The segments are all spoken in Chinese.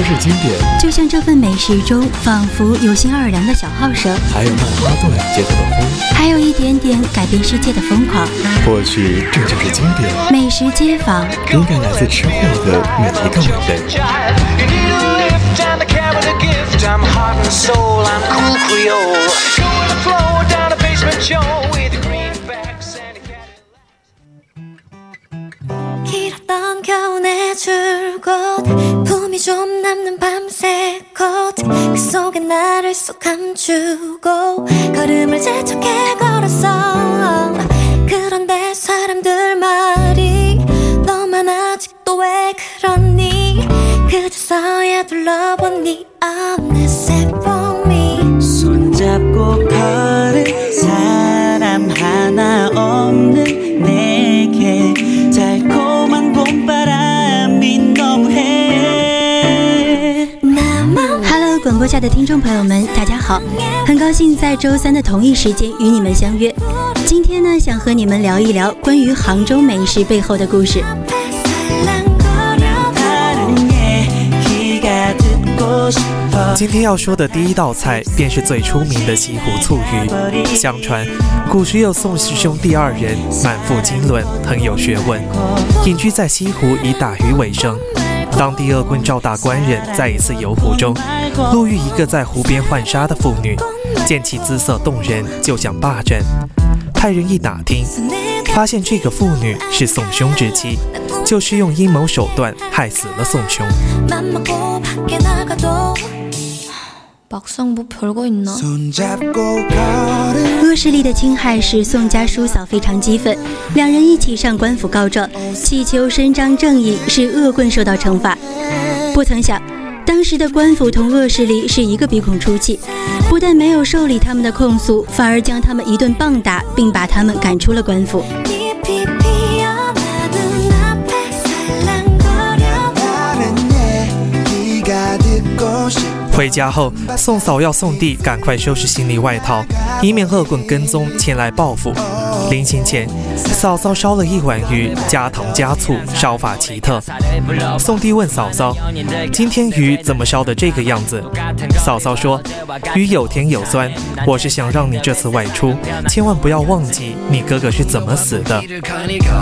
说是经典，就像这份美食中仿佛有新奥尔良的小号声，还有曼哈顿街头的风，还有一点点改变世界的疯狂。或许这就是经典。美食街坊，应该来自吃货的每一个味人。 겨운의 줄곧 품이 좀 남는 밤새 컷그 속에 나를 쏙 감추고 걸음을 재촉해 걸었어. 그런데 사람들 말이 너만 아직도 왜 그러니? 그저서야 둘러본 네 어느새 广播下的听众朋友们，大家好，很高兴在周三的同一时间与你们相约。今天呢，想和你们聊一聊关于杭州美食背后的故事。今天要说的第一道菜，便是最出名的西湖醋鱼。相传，古时有宋氏兄弟二人，满腹经纶，很有学问，隐居在西湖，以打鱼为生。当地恶棍赵大官人在一次游湖中，路遇一个在湖边浣纱的妇女，见其姿色动人，就想霸占。派人一打听，发现这个妇女是宋兄之妻，就是用阴谋手段害死了宋兄。恶势力的侵害使宋家叔嫂非常激愤，两人一起上官府告状，祈求伸张正义，使恶棍受到惩罚。不曾想，当时的官府同恶势力是一个鼻孔出气，不但没有受理他们的控诉，反而将他们一顿棒打，并把他们赶出了官府。回家后，宋嫂要宋弟赶快收拾行李外套，以免恶棍跟踪前来报复。临行前，嫂嫂烧了一碗鱼，加糖加醋，烧法奇特。宋弟问嫂嫂：“今天鱼怎么烧的这个样子？”嫂嫂说：“鱼有甜有酸，我是想让你这次外出，千万不要忘记你哥哥是怎么死的。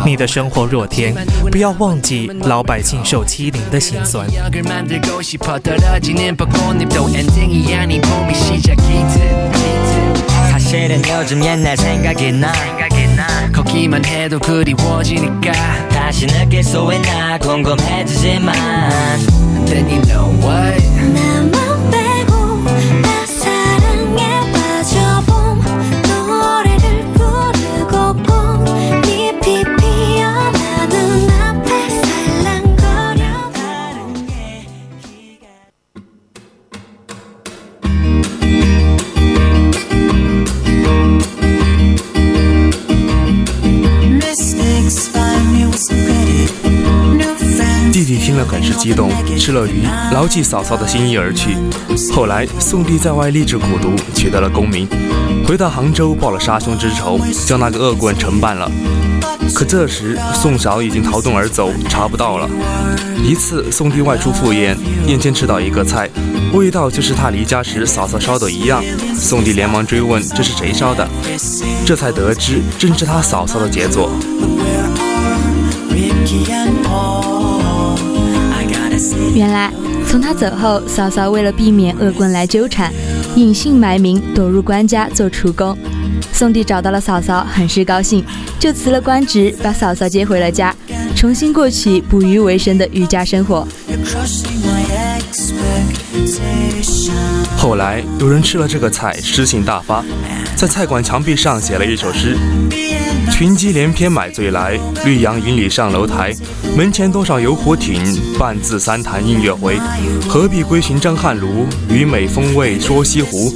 你的生活若甜，不要忘记老百姓受欺凌的辛酸。” 사실은 요즘 옛날 생각이 나 걷기만 해도 그리워지니까 다시 느낄 수 있나 궁금해지지만 Then you know what 动，吃了鱼，牢记嫂嫂的心意而去。后来，宋弟在外励志苦读，取得了功名，回到杭州报了杀兄之仇，将那个恶棍惩办了。可这时，宋嫂已经逃遁而走，查不到了。一次，宋弟外出赴宴，宴间吃到一个菜，味道就是他离家时嫂嫂烧的一样。宋弟连忙追问这是谁烧的，这才得知正是他嫂嫂的杰作。原来，从他走后，嫂嫂为了避免恶棍来纠缠，隐姓埋名躲入官家做厨工。宋帝找到了嫂嫂，很是高兴，就辞了官职，把嫂嫂接回了家，重新过起捕鱼为生的渔家生活。后来有人吃了这个菜，诗性大发，在菜馆墙壁上写了一首诗：群鸡连篇买醉来，绿杨引里上楼台。门前多少游湖艇，半自三潭映月回。何必归寻张翰庐？与美风味说西湖。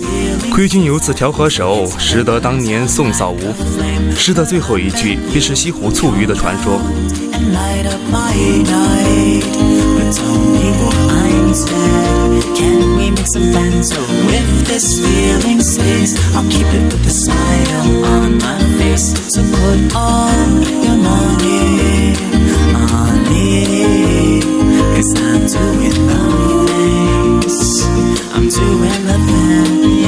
亏君有此调和手，识得当年宋嫂无。诗的最后一句便是西湖醋鱼的传说。light up my night. But tell me what I'm instead. Can we make some plans? So if this feeling stays, I'll keep it with a smile on my face. So put all your money on it. Cause I'm doing the things. I'm doing the things.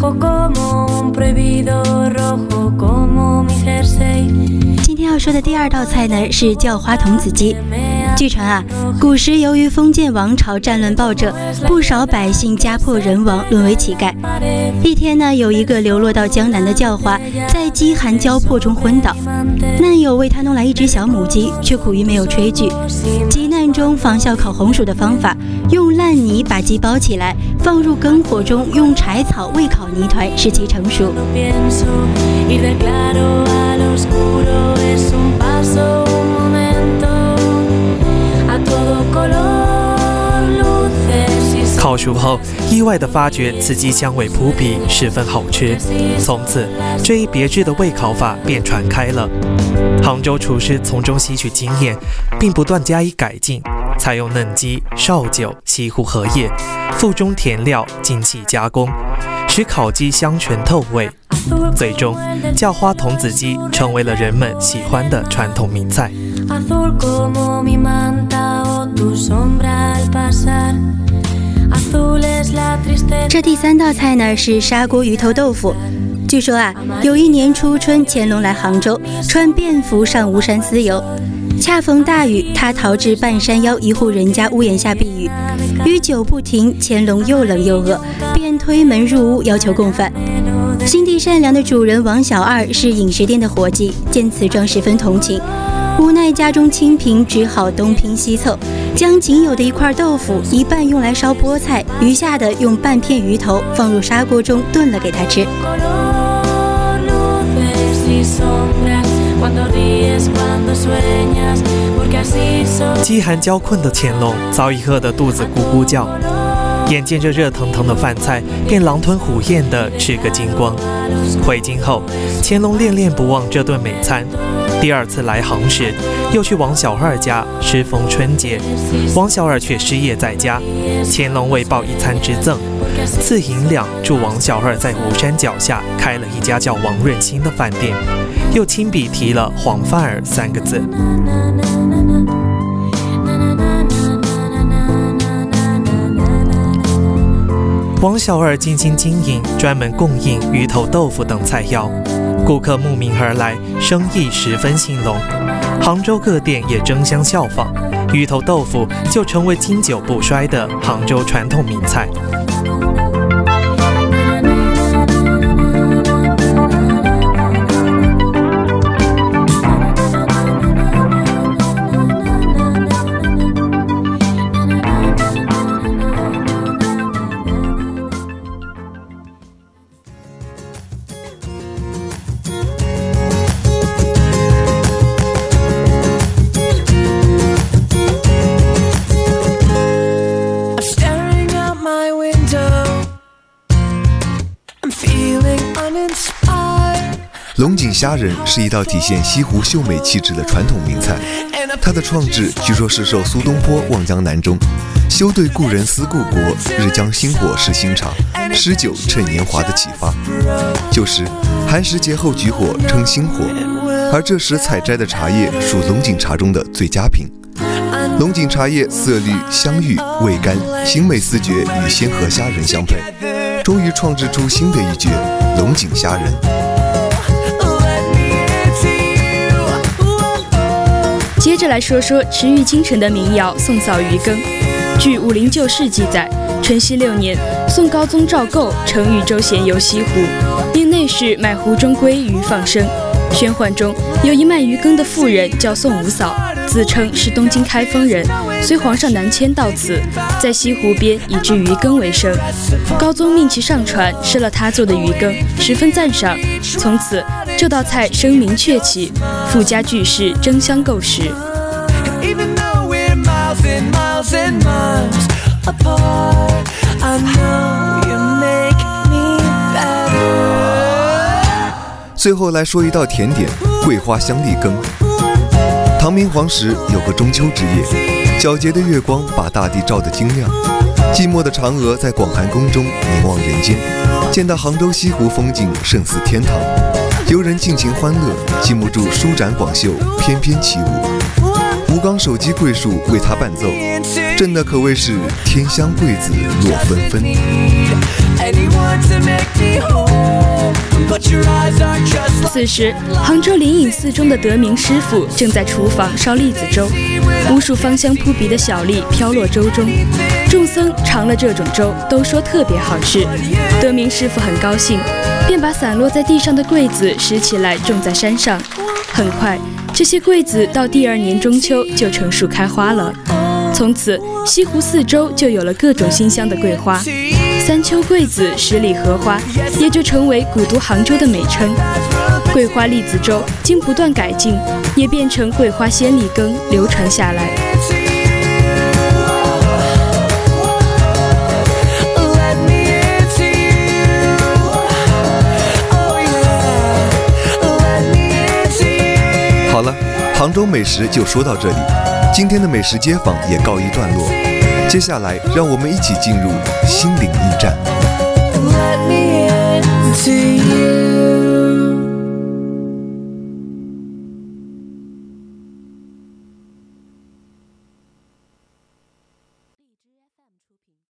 Rojo como un prohibido, rojo como mi jersey. 今天要说的第二道菜呢是叫花童子鸡。据传啊，古时由于封建王朝战乱暴政，不少百姓家破人亡，沦为乞丐。一天呢，有一个流落到江南的叫花，在饥寒交迫中昏倒，难友为他弄来一只小母鸡，却苦于没有炊具。急难中仿效烤红薯的方法，用烂泥把鸡包起来，放入篝火中，用柴草煨烤泥团，使其成熟。烤熟后，意外地发觉此鸡香味扑鼻，十分好吃。从此，这一别致的煨烤法便传开了。杭州厨师从中吸取经验，并不断加以改进，采用嫩鸡、绍酒、西湖荷叶，附中甜料，精细加工，使烤鸡香醇透味。最终，叫花童子鸡成为了人们喜欢的传统名菜。这第三道菜呢是砂锅鱼头豆腐。据说啊，有一年初春，乾隆来杭州，穿便服上吴山私游，恰逢大雨，他逃至半山腰一户人家屋檐下避雨。雨久不停，乾隆又冷又饿，便推门入屋要求供饭。心地善良的主人王小二是饮食店的伙计，见此状十分同情，无奈家中清贫，只好东拼西凑，将仅有的一块豆腐一半用来烧菠菜，余下的用半片鱼头放入砂锅中炖了给他吃。饥寒交困的乾隆早已饿得肚子咕咕叫，眼见着热腾腾的饭菜，便狼吞虎咽地吃个精光。回京后，乾隆恋恋不忘这顿美餐。第二次来杭时，又去王小二家适逢春节，王小二却失业在家，乾隆为报一餐之赠，赐银两助王小二在吴山脚下开了一家叫王润兴的饭店，又亲笔题了“黄范儿”三个字。王小二精心经营，专门供应鱼头豆腐等菜肴，顾客慕名而来，生意十分兴隆。杭州各店也争相效仿，鱼头豆腐就成为经久不衰的杭州传统名菜。龙井虾仁是一道体现西湖秀美气质的传统名菜，它的创制据说是受苏东坡《望江南》中“休对故人思故国，日将新火试新茶，诗酒趁年华”的启发。旧时寒食节后举火称新火，而这时采摘的茶叶属龙井茶中的最佳品。龙井茶叶色绿香郁，味甘，形美四绝与鲜河虾仁相配，终于创制出新的一绝——龙井虾仁。接着来说说池玉京城的民谣《宋嫂渔羹》。据《武林旧事》记载，淳熙六年，宋高宗赵构乘豫州闲游西湖，并内侍买湖中鲑鱼放生。宣唤中有一卖鱼羹的妇人叫宋五嫂，自称是东京开封人，随皇上南迁到此，在西湖边以制鱼羹为生。高宗命其上船吃了他做的鱼羹，十分赞赏。从此这道菜声名鹊起，富家巨士争相购食。Even though we're miles and miles and miles apart, I know you make me better. 最后来说一道甜点——桂花香栗羹。唐明皇时有个中秋之夜，皎洁的月光把大地照得晶亮，寂寞的嫦娥在广寒宫中凝望人间，见到杭州西湖风景胜似天堂，游人尽情欢乐，禁不住舒展广袖，翩翩起舞。吴刚手机桂树为他伴奏，真的可谓是天香桂子落纷纷。此时，杭州灵隐寺中的德明师傅正在厨房烧栗子粥，无数芳香扑鼻的小栗飘落粥中。众僧尝了这种粥，都说特别好吃。德明师傅很高兴，便把散落在地上的桂子拾起来种在山上。很快，这些桂子到第二年中秋就成熟开花了。从此，西湖四周就有了各种新香的桂花。三秋桂子，十里荷花，也就成为古都杭州的美称。桂花栗子粥经不断改进，也变成桂花鲜栗羹，流传下来。好了，杭州美食就说到这里，今天的美食街坊也告一段落。接下来，让我们一起进入心灵驿站。Let me into you.